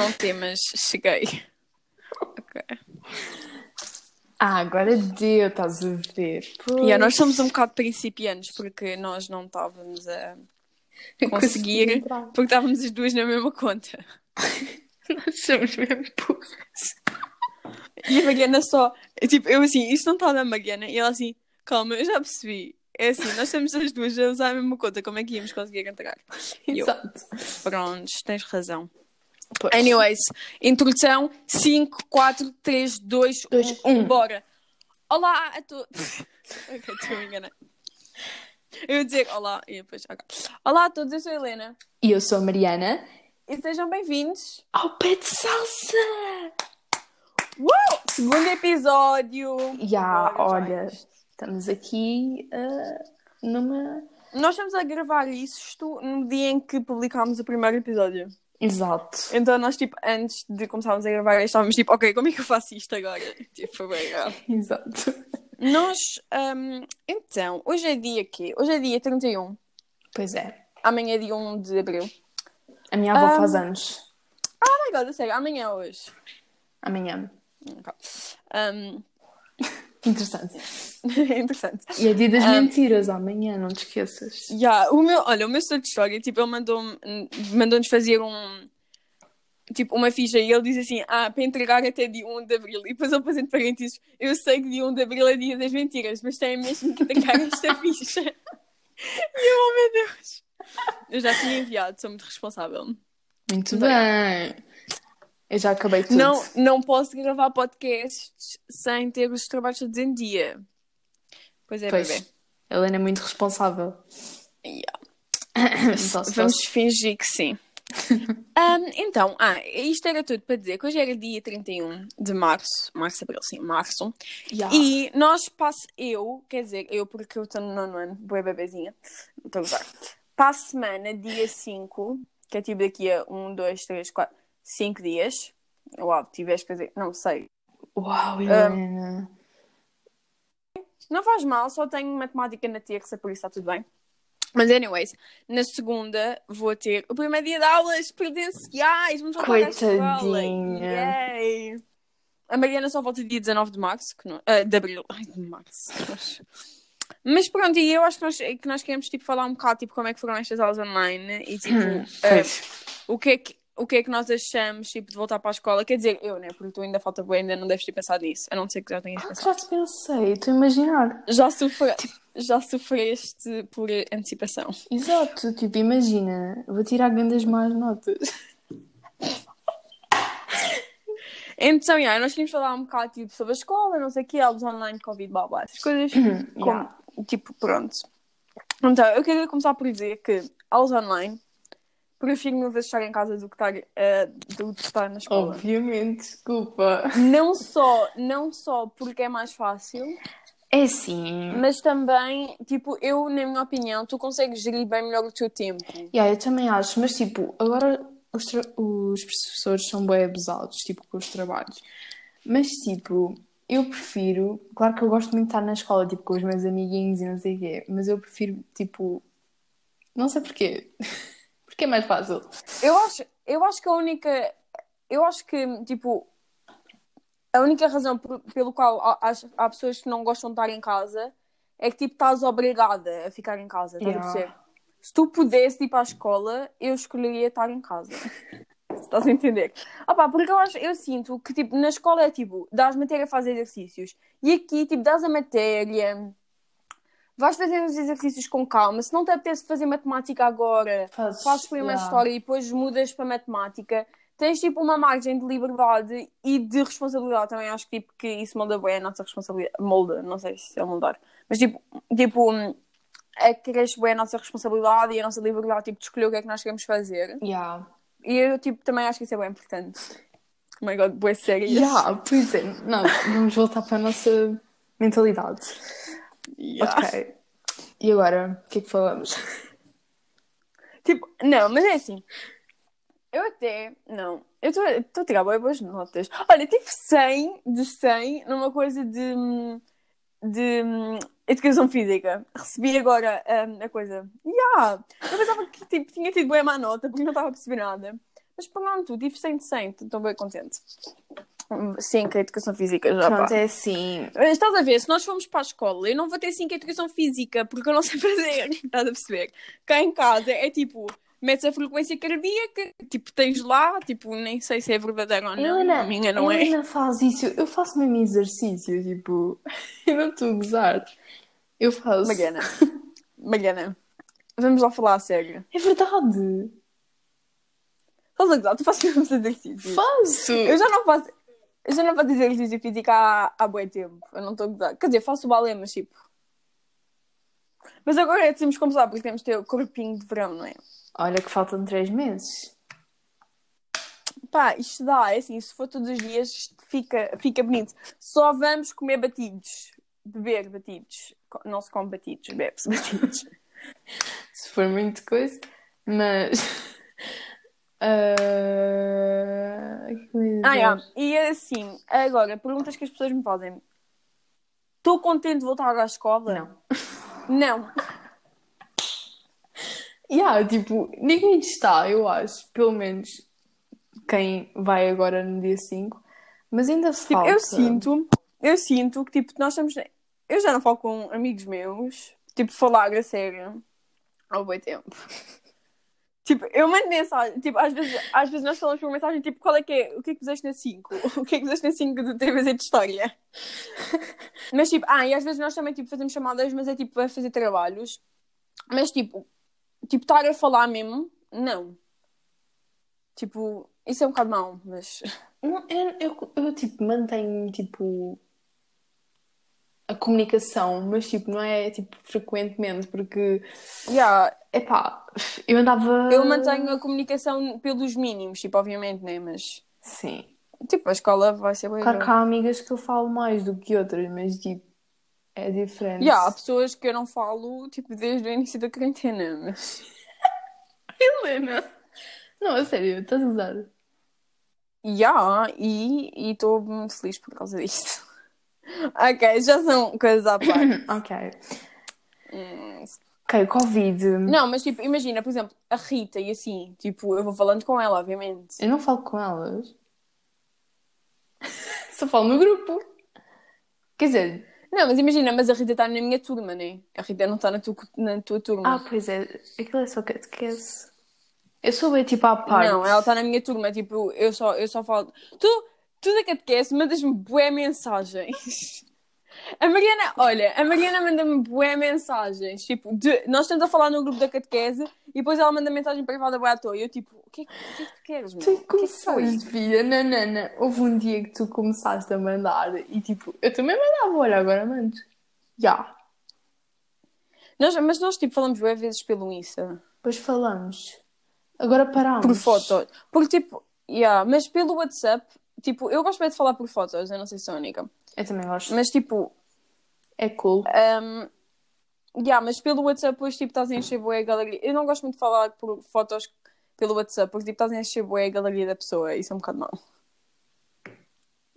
não temas, cheguei. Ok. Ah, agora deu, estás a ver. Pois. Yeah, nós somos um bocado principiantes porque nós não estávamos a conseguir, porque estávamos as duas na mesma conta. Nós somos mesmo burras. E a Mariana só, tipo, eu assim, isto não está na Mariana, e ela assim, calma, eu já percebi. É assim, nós estamos as duas a usar a mesma conta, como é que íamos conseguir entrar? E eu, Exato. Prontos, tens razão. Pois. Anyways, introdução 5, 4, 3, 2, Dois, 1, um. bora. Olá a todos. ok, estou a enganar. Eu ia dizer olá e depois. ok. Olá a todos, eu sou a Helena E eu sou a Mariana. e sejam bem-vindos. Ao pé de salsa! Uh! Segundo episódio. Já olha, isto. estamos aqui ah, numa. Nós estamos a gravar isto no dia em que publicámos o primeiro episódio. Exato. Então nós, tipo, antes de começarmos a gravar, estávamos tipo, ok, como é que eu faço isto agora? Tipo, foi bem grave. Exato. Nós, hum, então, hoje é dia quê? Hoje é dia 31. Pois é. Amanhã é dia 1 de abril. A minha avó Ah. faz anos. Oh my god, sério, amanhã é hoje. Amanhã. Hum, Interessante. interessante. E é dia das Ah. mentiras amanhã, não te esqueças. Yeah, o meu, olha, o meu estudo de história, tipo, ele mandou-nos fazer um. Tipo, uma ficha e ele diz assim: Ah, para entregar até dia 1 de abril. E depois ele põe entre parênteses: Eu sei que dia 1 de abril é dia das mentiras, mas tem mesmo que entregar esta ficha. E eu, oh meu Deus. Eu já tinha enviado, sou muito responsável. Muito Bem. bem. Eu já acabei tudo. Não, não posso gravar podcasts sem ter os trabalhos todos em dia. Pois é, Pois. bebê. Helena é muito responsável. Yeah. Então, se Vamos fosse- fingir que sim. Ahm, então, ah, isto era tudo para dizer que hoje era dia 31 de março, março, abril, sim, março, Yeah. e nós passo, eu, quer dizer, eu porque eu estou no nono ano, boa bebezinha, estou a para a semana, dia 5, que é tipo daqui a 1, 2, 3, 4, 5 dias, uau, tiveste que fazer, não sei, Uau, Helena. Não faz mal, só tenho matemática na terça, por isso está tudo bem. Mas, anyways, na segunda vou ter o primeiro dia de aulas presenciais. Vamos voltar. Coitadinha. Yay! A Mariana só volta dia 19 de março, que não... ah, de abril. Ai, de março. Mas pronto, e eu acho que nós, que nós queremos tipo, falar um bocado tipo, como é que foram estas aulas online e tipo, ah, Pois. o, que é que, o que é que nós achamos tipo, de voltar para a escola. Quer dizer, eu, né? Porque tu ainda falta bem, ainda não deves ter pensado nisso. A não ser que já tenhas Ah, pensado. já te pensei, estou a imaginar. Já, sofre... já sofreste por antecipação. Exato, tipo, imagina, vou tirar grandes más notas. Então, yeah, nós queríamos falar um bocado tipo, sobre a escola, não sei o que, aulas online, Covid, blá blá, essas coisas. como, Yeah. Tipo, pronto. Então, eu queria começar por dizer que aulas online prefiro mil vezes estar em casa do que estar, eh, do que estar na escola. Obviamente, desculpa. Não só, não só porque é mais fácil, É assim. mas também, tipo, eu, na minha opinião, tu consegues gerir bem melhor o teu tempo. Yeah, eu também acho, mas tipo, agora os, os professores são bem abusados, tipo, com os trabalhos. Mas tipo, eu prefiro, claro que eu gosto muito de estar na escola, tipo, com os meus amiguinhos e não sei o quê, mas eu prefiro, tipo, não sei porquê. Porque é mais fácil. Eu acho, eu acho que a única. Eu acho que, tipo. A única razão por- pelo qual há, há- pessoas que não gostam de estar em casa é que, tipo, estás obrigada a ficar em casa. Estás a Yeah. perceber? Se tu pudesse ir para a escola, eu escolheria estar em casa. Estás a entender? Opa, porque eu acho, eu sinto que, tipo, na escola é tipo, dás matéria a fazer exercícios. E aqui, tipo, dás a matéria, vais fazer os exercícios com calma. Se não te apetece fazer matemática agora, Fazes, fazes primeiro yeah. história e depois mudas para matemática, tens tipo uma margem de liberdade e de responsabilidade também. Acho que, tipo, que isso molda bem a nossa responsabilidade. Molda, não sei se é moldar. Mas tipo, tipo é que cresce bem a nossa responsabilidade e a nossa liberdade tipo, de escolher o que é que nós queremos fazer. Yeah. E eu tipo, também acho que isso é bem importante. Oh my god, boas séries. Yeah, pois é. Não, vamos voltar para a nossa mentalidade. Ok. E agora, o que é que falamos? Tipo, não, mas é assim. Eu até. Não. Eu estou a tirar bem boas notas. Olha, tive 100 de 100 numa coisa de. de educação física. Recebi agora hum, a coisa. Yeah. Eu pensava que tipo, tinha tido bem má nota porque não estava a perceber nada. Mas pronto, tive 100 de 100, estou bem contente. Sim, que a educação física já Pronto, pá. é assim. Mas Estás a ver, se nós formos para a escola, eu não vou ter 5 em educação física, porque eu não sei fazer. Estás a perceber? Cá em casa é tipo, metes a frequência cardíaca, tipo, tens lá, tipo, nem sei se é verdadeiro ou não. Helena, a minha não é. Helena faz isso. Eu faço mesmo exercício, tipo. Eu não estou a gozar. Eu faço. Mariana. Mariana. Vamos lá falar a sério. É verdade. Estás a gozar? Tu fazes mesmo exercícios. Faço. Eu já não faço. Eu já não faço exercício físico há, há bom tempo. Eu não estou a gozar. Quer dizer, faço balé, mas tipo. Mas agora é temos que começar porque temos de ter o corpinho de verão, não é? Olha que faltam três meses. Pá, isto dá, é assim, se for todos os dias, fica, fica bonito. Só vamos comer batidos. Beber batidos. Não se come batidos, bebe-se batidos. Se for muito coisa. Mas. Ah, eu ia ah, dizer? é. E assim, agora, perguntas que as pessoas me fazem. Estou contente de voltar à escola? Não. Não. Yeah, tipo, ninguém está, eu acho. Pelo menos quem vai agora no dia 5. Mas ainda Tipo, falta. eu sinto, eu sinto que tipo, nós estamos. Eu já não falo com amigos meus, tipo, falar a sério há bom tempo. Tipo, eu mando mensagem, tipo, às vezes, às vezes nós falamos por mensagem, tipo, qual é que é, o que é que fizeste na 5? O que é que fizeste na 5 do TVZ de História? Mas tipo, ah, e às vezes nós também, tipo, fazemos chamadas, mas é tipo, vai fazer trabalhos. Mas tipo, tipo, estar a falar mesmo, não. Tipo, isso é um bocado mau, mas... Não, eu, eu, eu, tipo, mantenho, tipo, a comunicação, mas, tipo, não é, tipo, frequentemente, porque, Yeah, epá, eu andava... Eu mantenho a comunicação pelos mínimos, tipo, obviamente, né? Mas, Sim. tipo, a escola vai ser boa. Claro que há amigas que eu falo mais do que outras, mas, tipo, é diferente. Yeah, há pessoas que eu não falo, tipo, desde o início da quarentena, mas... Helena! Não, a sério, estás a usar? Yeah, e estou muito feliz por causa disto. ok, já são coisas à parte. Ok. Hum, Ok, Covid. Não, mas, tipo, imagina, por exemplo, a Rita e assim, tipo, eu vou falando com ela, obviamente. Eu não falo com elas. Só falo no grupo. Quer dizer, Não, mas imagina, mas a Rita está na minha turma, né? A Rita não está na, tu, na tua turma. ah, pois é, aquilo é só catequese. Eu sou bem tipo à parte. Não, ela está na minha turma, tipo, eu só, eu só falo. Tu, tu da catequese mandas-me bué mensagens. A Mariana, olha, a Mariana manda-me bué mensagens. Tipo, de- nós estamos a falar no grupo da catequese e depois ela manda mensagem privada bué à toa. E eu, tipo, o que, é que- que é que tu queres, meu? Tu que é que começaste, filha. Não, não, não. Houve um dia que tu começaste a mandar e tipo, eu também mandava, olha, agora mando. Já. Nós, mas nós, tipo, falamos bué vezes pelo Insta. Depois falamos. Agora paramos. Por fotos. Porque, tipo, yeah, mas pelo WhatsApp, tipo, eu gosto bem de falar por fotos, eu não sei se sou a única. Eu também gosto. Mas, tipo, É cool. Um, yeah, mas pelo WhatsApp depois tipo estás a encher bué a galeria. Eu não gosto muito de falar por fotos pelo WhatsApp, porque tipo estás a encher bué a galeria da pessoa. Isso é um bocado mau.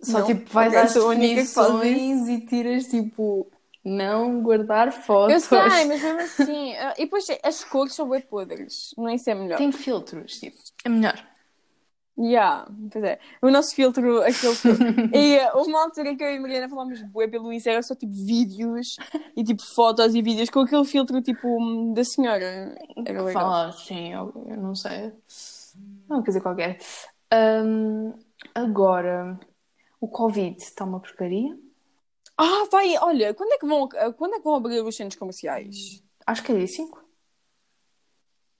Só Não. tipo, vais às definições e tiras tipo, não guardar Eu fotos. sei, mas mesmo assim. ah, e depois as cores são bué podres. Não é isso é melhor. Tem filtros, tipo, é melhor. Yeah, pois é. O nosso filtro, aquele filtro. e uh, houve uma altura que eu e a Mariana falámos bué pelo Insta, era só tipo vídeos e tipo fotos e vídeos com aquele filtro tipo da senhora. Era legal. Fala assim, eu, eu não sei. É uma coisa qualquer. Ahm, agora, o Covid está uma porcaria? Ah, vai, olha, quando é que vão, quando é que vão abrir os centros comerciais? Acho que é dia 5.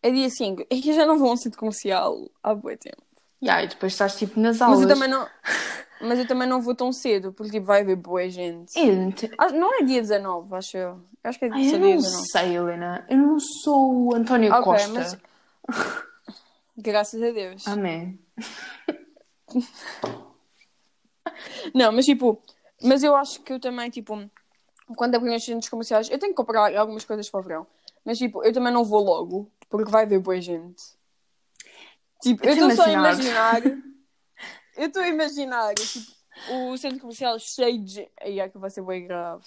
É dia 5. É que já não vou a um centro comercial há bué tempo. Yeah, e depois estás tipo nas Mas aulas. eu também não. Mas eu também não vou tão cedo, porque tipo, vai haver boa gente. Eu não te- Ah, não é dia 19, acho eu. Eu acho que é Ai, só eu dia não 19. sei, Helena. Eu não sou o António Ok, Costa. mas- Graças a Deus. Amém. Não, mas tipo, mas eu acho que eu também, tipo, quando abrirem os centros comerciais, eu tenho que comprar algumas coisas para o verão. Mas tipo, eu também não vou logo, porque vai haver boa gente. Tipo, Eu eu estou só a imaginar. eu estou a imaginar, tipo, o centro comercial cheio de. Aí é que vai ser bem grave.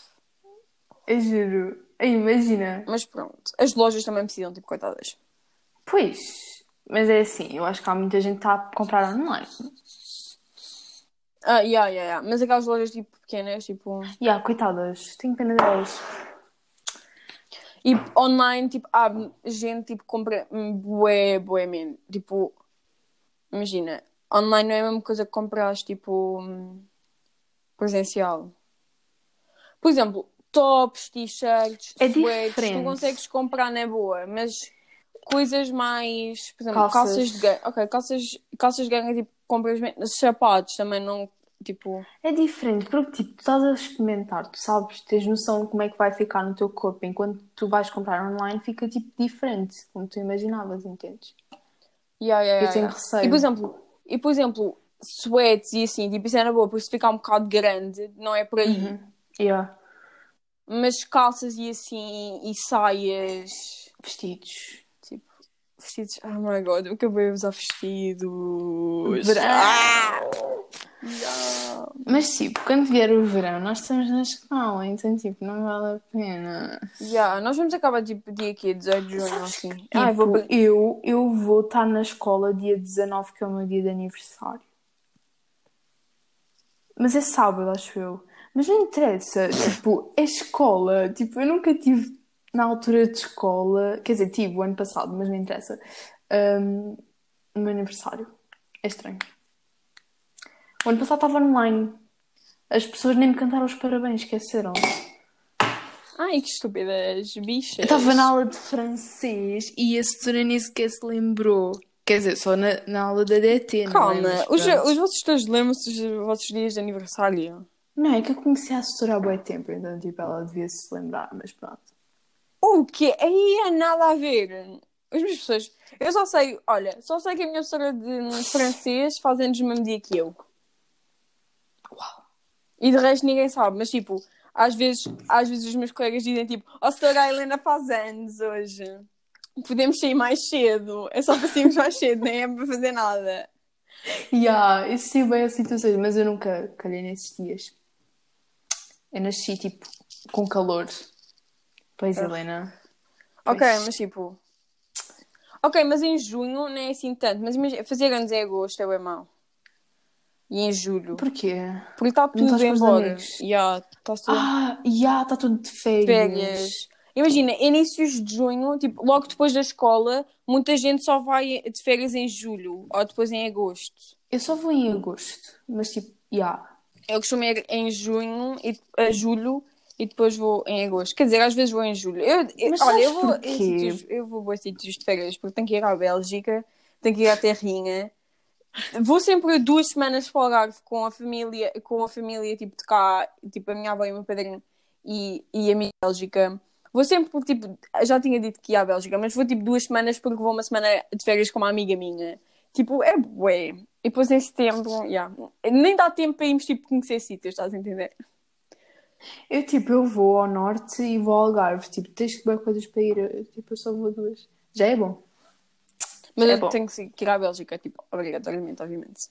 Eu juro. Ai, imagina. Mas pronto, as lojas também precisam, tipo, coitadas. Pois, Mas é assim, eu acho que há muita gente que está a comprar online. Ah, yeah, yeah, yeah. Mas aquelas lojas tipo pequenas, tipo. Há, coitadas, tenho pena delas. E online, tipo, há gente tipo compra bué, bué mesmo. Tipo, imagina, online não é a mesma coisa que compras tipo presencial. Por exemplo, tops, t-shirts, É sweats, tu consegues comprar na boa, mas coisas mais, por exemplo, Calças. calças, de ganga, ok, calças, calças de ganga, tipo, compras sapatos também não, tipo, É diferente, porque tipo, tu estás a experimentar, tu sabes, tens noção de como é que vai ficar no teu corpo, enquanto tu vais comprar online fica tipo diferente, como tu imaginavas, entendes? Yeah, yeah, Eu tenho receio. E por exemplo, e por exemplo, sweats e assim, tipo, isso é na boa, porque se ficar um bocado grande, não é por aí. Uhum. Yeah. Mas calças e assim, e saias, Vestidos. tipo, vestidos, oh my god, eu acabei de usar vestidos. Ah! Mas tipo, quando vier o verão, nós estamos na escola, então tipo, não vale a pena. Yeah, nós vamos acabar tipo dia aqui, 18 de junho, assim. que, Ah, eu tipo, vou... eu, eu vou estar na escola dia 19, que é o meu dia de aniversário. Mas é sábado, acho eu. Mas não interessa, tipo, é escola. Tipo, eu nunca tive na altura de escola, quer dizer, tive o ano passado, mas não interessa. o meu aniversário. É estranho. O ano passado estava online. As pessoas nem me cantaram os parabéns, esqueceram. Ai, que estúpidas bichas. Eu estava na aula de francês e a setora nem sequer se lembrou. Quer dizer, só na, na aula da DT, não é? Calma, os, os vossos todos lembram-se dos vossos dias de aniversário? Não, é que eu conheci a setora há bom tempo, então tipo, ela devia se lembrar, mas pronto. O quê? Aí é nada a ver. As minhas pessoas. Eu só sei, olha, só sei que a minha professora de francês faz anos no mesmo dia que eu. E de resto ninguém sabe, mas tipo, às vezes, às vezes os meus colegas dizem tipo, ó, oh, setora a Helena faz anos hoje. Podemos sair mais cedo. É só para sairmos mais cedo, nem é para fazer nada. Yeah, isso sim bem a situação, mas eu nunca calhei nesses dias. Eu nasci tipo com calor. Pois, Ah. Helena. Ok, Pois. mas tipo. Ok, mas em junho não é assim tanto. Mas imagina, fazer anos em agosto é bem mau. E em julho. Porquê? Porque está tudo embora. Yeah, está tudo Ah, já, está tudo de férias. férias. Imagina, inícios de junho, tipo, logo depois da escola, muita gente só vai de férias em julho ou depois em agosto. Eu só vou em agosto, mas tipo, já. Eu costumo ir em junho e a julho e depois vou em agosto. Quer dizer, às vezes vou em julho. Eu, eu- Mas olha, eu vou, sítios, eu vou a sítios de férias porque tenho que ir à Bélgica, tenho que ir à Terrinha. Vou sempre duas semanas para o Algarve com a família, com a família tipo de cá, tipo a minha avó e o meu padrinho e, e a minha Bélgica. Vou sempre, porque, tipo, já tinha dito que ia à Bélgica, mas vou tipo duas semanas porque vou uma semana de férias com uma amiga minha. Tipo, é bué. E depois em setembro, yeah. nem dá tempo para irmos tipo conhecer sítios, estás a entender? Eu, tipo, eu vou ao norte e vou ao Algarve. Tipo, tens que ver coisas para ir. Eu, tipo, eu só vou duas. Já é bom. Mas É eu bom. tenho que ir à Bélgica, tipo, obrigatoriamente, obviamente.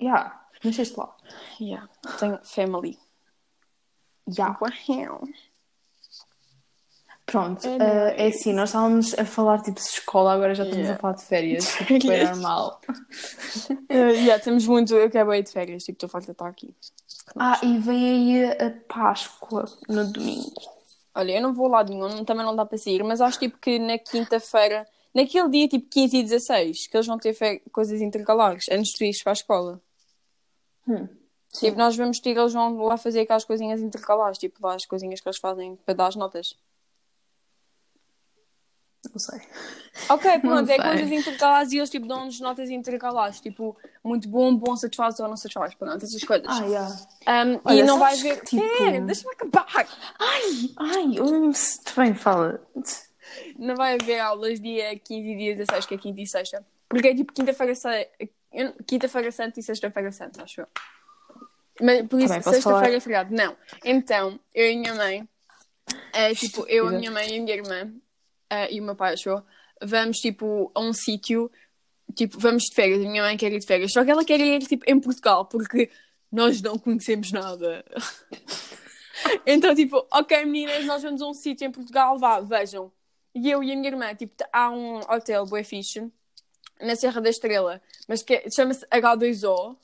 Já. Nasceste lá. Yeah. Tenho family. Uau. Pronto. É ah, é assim, nós estávamos a falar, tipo, de escola, agora já estamos Yeah. a falar de férias. Tipo, é Férias. normal. Uh, yeah, temos muito. Eu quero ir de férias, tipo, estou farta de estar aqui. Ah, e vem aí a Páscoa no domingo. Olha, eu não vou lá de nenhum, também não dá para sair, mas acho tipo que na quinta-feira, naquele dia tipo 15 e 16, que eles vão ter fe- coisas intercalares antes de ires para a escola. Hum. Tipo, nós vamos ter, eles vão lá fazer aquelas coisinhas intercalares, tipo lá as coisinhas que eles fazem para dar as notas. Não sei. Ok, pronto, é sei. coisas intercalares e eles tipo dão-nos notas intercalares, tipo, muito bom, bom, satisfaz ou não satisfaz, pronto, essas coisas. Ah, já. Um, e Olha, não vais ver. que, tipo- Pera, deixa-me acabar! Ai, ai, hum, bem, fala. Não vai haver aulas dia 15 e dia 16, que é quinta e sexta. Porque é tipo quinta-feira sa- eu- quinta-feira santa e sexta-feira santa, acho eu. Mas por isso, sexta-feira é feriado. Não. Então, eu e a minha mãe, é, tipo, eu, a minha mãe e a minha irmã, eh, e o meu pai, acho eu, vamos tipo a um sítio, tipo, vamos de férias. A minha mãe quer ir de férias, só que ela quer ir tipo em Portugal, porque nós não conhecemos nada. então, tipo, ok, meninas, nós vamos a um sítio em Portugal, vá, vejam. E eu e a minha irmã, tipo, há um hotel bué fixe na Serra da Estrela, mas que é- chama-se H2O.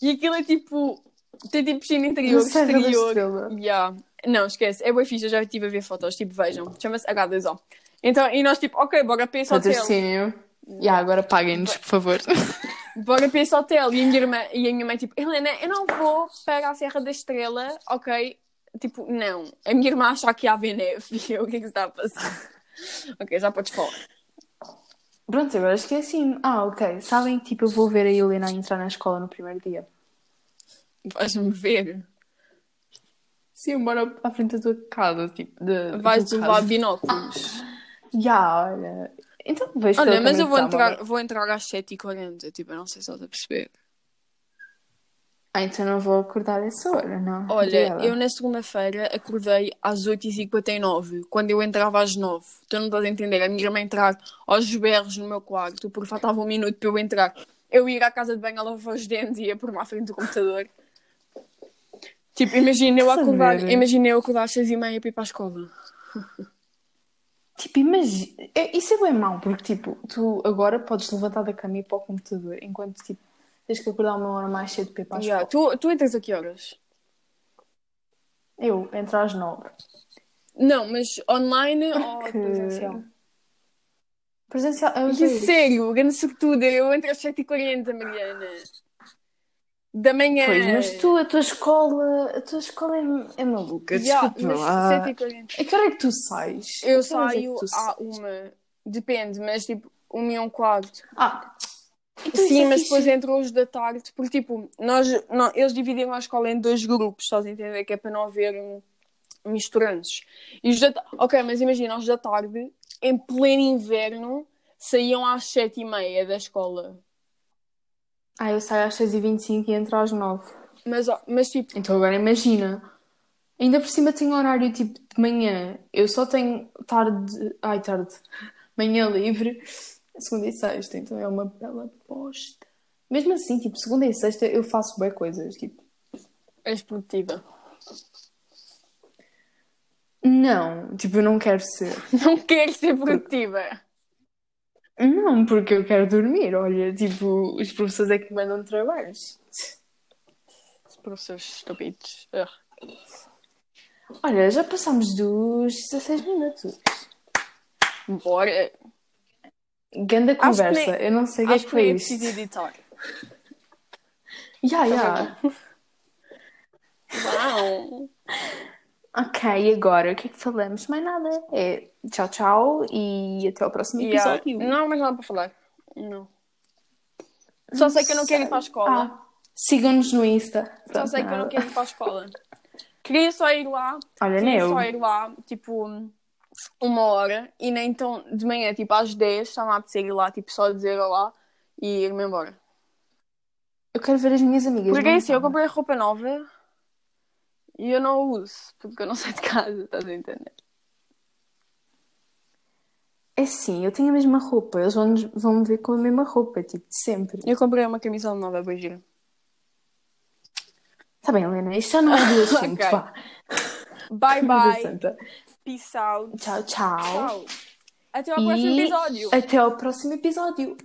E aquilo é tipo. Tem tipo piscina interior, Serra da exterior. Estrela. Yeah. Não, esquece, é bué fixe, eu já estive a ver fotos, tipo, vejam. Chama-se H2O. Então, e nós tipo, ok, bora para esse hotel. Patrocínio. E agora paguem-nos, por favor. Bora para esse hotel. E a minha irmã, e a minha mãe, tipo, Helena, eu não vou para a Serra da Estrela, ok? Tipo, não. A minha irmã acha que há neve. E eu, o que é que está a passar? Ok, já podes falar. Pronto, eu acho que é assim. Ah, ok. Sabem que tipo, eu vou ver a Helena entrar na escola no primeiro dia. Vais-me ver. Sim, bora para a frente da tua casa, tipo, de, Vais levar casa. binóculos. Já, olha. Então vejo Olha, mas eu vou de entrar, vou entrar às 7h40. Tipo, eu não sei se estás a perceber. Ah, então não vou acordar essa hora, não. Olha, eu na segunda-feira acordei às 8h59, quando eu entrava às 9 Tu não estás a entender? A minha irmã entrar aos berros no meu quarto, porque faltava um minuto para eu entrar. Eu ia à casa de banho a lavar os dentes e ia por à frente do computador. Tipo, imagina eu acordar, imagina eu acordar às 6h30 para ir para a escola. Tipo, imagina. é- Isso é bem mau, porque tipo, tu agora podes levantar da cama e ir para o computador, enquanto tipo, tens que acordar uma hora mais cedo para ir para a Yeah, escola. Tu, tu entras a que horas? Eu entro às nove. Não, mas online ou presencial? Presencial. Eu sei. sério, grande sortuda, eu entro às 7h40, Mariana. Da manhã. Pois, mas tu, a tua escola, a tua escola é, é maluca. Yeah, Desculpa mas lá. 7h40. A que hora é que tu sais? Eu é saio que tu à uma. Depende, mas tipo, uma e um quarto. Ah, então Sim, é mas depois entro hoje da tarde, porque tipo, nós, nó- eles dividiram a escola em dois grupos, estás a entender? Que é para não haver misturantes. E os da Ok, mas imagina, os da tarde, em pleno inverno, saíam às sete e meia da escola. Ah, eu saio às 6h25 e entro às 9 Mas, mas tipo, Então agora imagina. Ainda por cima tenho horário tipo de manhã. Eu só tenho tarde. Ai, tarde. Manhã livre. Segunda e sexta. Então é uma bela bosta. Mesmo assim, tipo, segunda e sexta eu faço bem coisas. Tipo, és produtiva. não. Tipo, eu não quero ser. Não quero ser produtiva. Não, porque eu quero dormir. Olha, tipo, os professores é que me mandam trabalhos. Os professores estúpidos. Ugh. Olha, já passamos dos 16 minutos. Bora. Ganda Acho que conversa. nem- Eu não sei o que é Acho que que foi é isto. preciso editar. Ya, ya. Uau! Ok, agora o que é que falamos? Mais nada. É tchau, tchau e até ao próximo Yeah. episódio. Não há mais nada para falar. Não. Só sei que eu não quero ir para a escola. Ah, sigam-nos no Insta. Só Pronto, sei que eu não nada. quero ir para a escola. Queria só ir lá. Olha, Queria nem eu. só ir lá, tipo, uma hora. E nem então de manhã, tipo, às 10, estava a apetecer ir lá, tipo, só dizer olá e ir-me embora. Eu quero ver as minhas amigas. Porque é assim, eu comprei roupa nova e eu não a uso, porque eu não saio de casa, estás a entender? É sim, eu tenho a mesma roupa. Eles vão, vão me ver com a mesma roupa, tipo, de sempre. Eu comprei uma camisola nova, bem gira. Tá bem, Helena, isto já não é do assunto, Ok. pá. Bye, bye. Peace out. Tchau, tchau. Tchau. Até ao próximo E episódio. Até ao próximo episódio.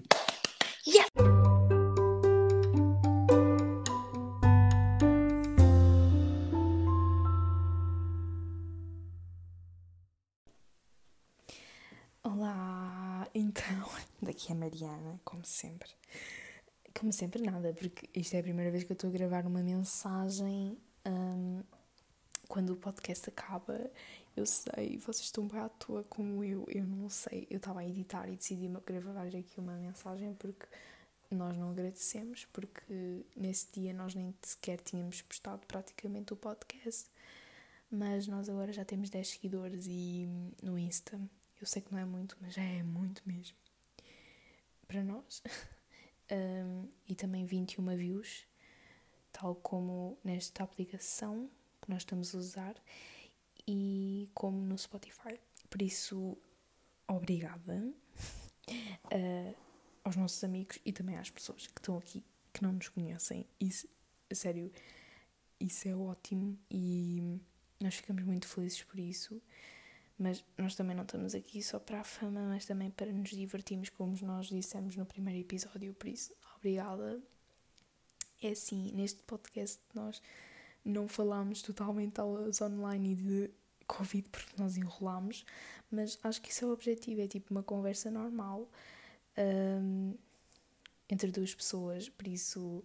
Olá, então, daqui é a Mariana, como sempre. Como sempre, nada, porque isto é a primeira vez que eu estou a gravar uma mensagem hum, quando o podcast acaba. Eu sei, vocês estão bem à toa como eu, eu não sei. Eu estava a editar e decidi gravar aqui uma mensagem porque nós não agradecemos, porque nesse dia nós nem sequer tínhamos postado praticamente o podcast. Mas nós agora já temos 10 seguidores e no Insta. Eu sei que não é muito, mas já é muito mesmo. Para nós. Um, e também 21 views, tal como nesta aplicação que nós estamos a usar e como no Spotify. Por isso, obrigada uh, aos nossos amigos e também às pessoas que estão aqui que não nos conhecem. Isso, sério, isso é ótimo e nós ficamos muito felizes por isso. Mas nós também não estamos aqui só para a fama, mas também para nos divertirmos, como nós dissemos no primeiro episódio. Por isso, obrigada. É assim, neste podcast nós não falámos totalmente aulas online e de Covid porque nós enrolámos, mas acho que isso é o objetivo, é tipo uma conversa normal um, entre duas pessoas, por isso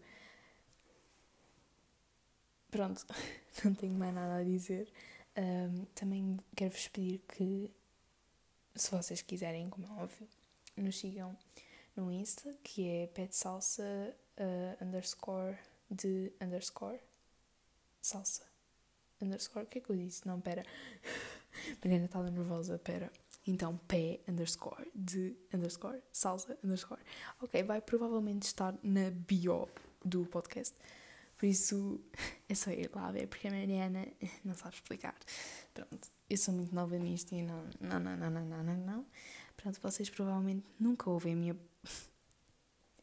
pronto, não tenho mais nada a dizer. Um, também quero-vos pedir que, se vocês quiserem, como é óbvio, nos sigam no Insta, que é petsalsa uh, underscore de underscore salsa underscore. O que é que eu disse? Não, pera. Mariana estava nervosa, pera. Então, pé underscore de underscore salsa underscore. Ok, vai provavelmente estar na bio do podcast. Por isso é só ir lá ver, porque a Mariana não sabe explicar. Pronto, eu sou muito nova nisto e não, não, não, não, não, não, não, não. Pronto, vocês provavelmente nunca ouvem a minha.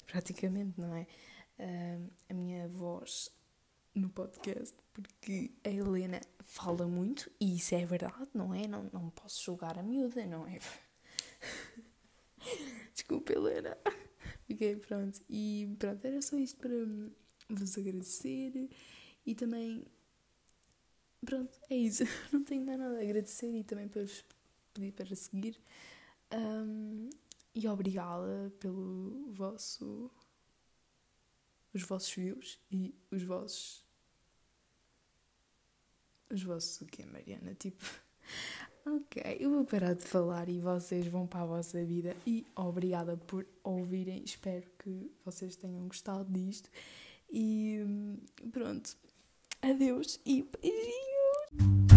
Praticamente, não é? Uh, a minha voz no podcast, porque a Helena fala muito e isso é verdade, não é? Não, não posso julgar a miúda, não é? Desculpa, Helena. Ok, pronto. E pronto, era só isto para vos agradecer e também. Pronto, é isso. Não tenho mais nada a agradecer e também para vos pedir para seguir. Um, e obrigada pelo vosso. Os vossos views e os vossos. os vossos o quê, Mariana? Tipo. Ok, eu vou parar de falar e vocês vão para a vossa vida. E obrigada por ouvirem. Espero que vocês tenham gostado disto. E pronto. Adeus e beijinhos!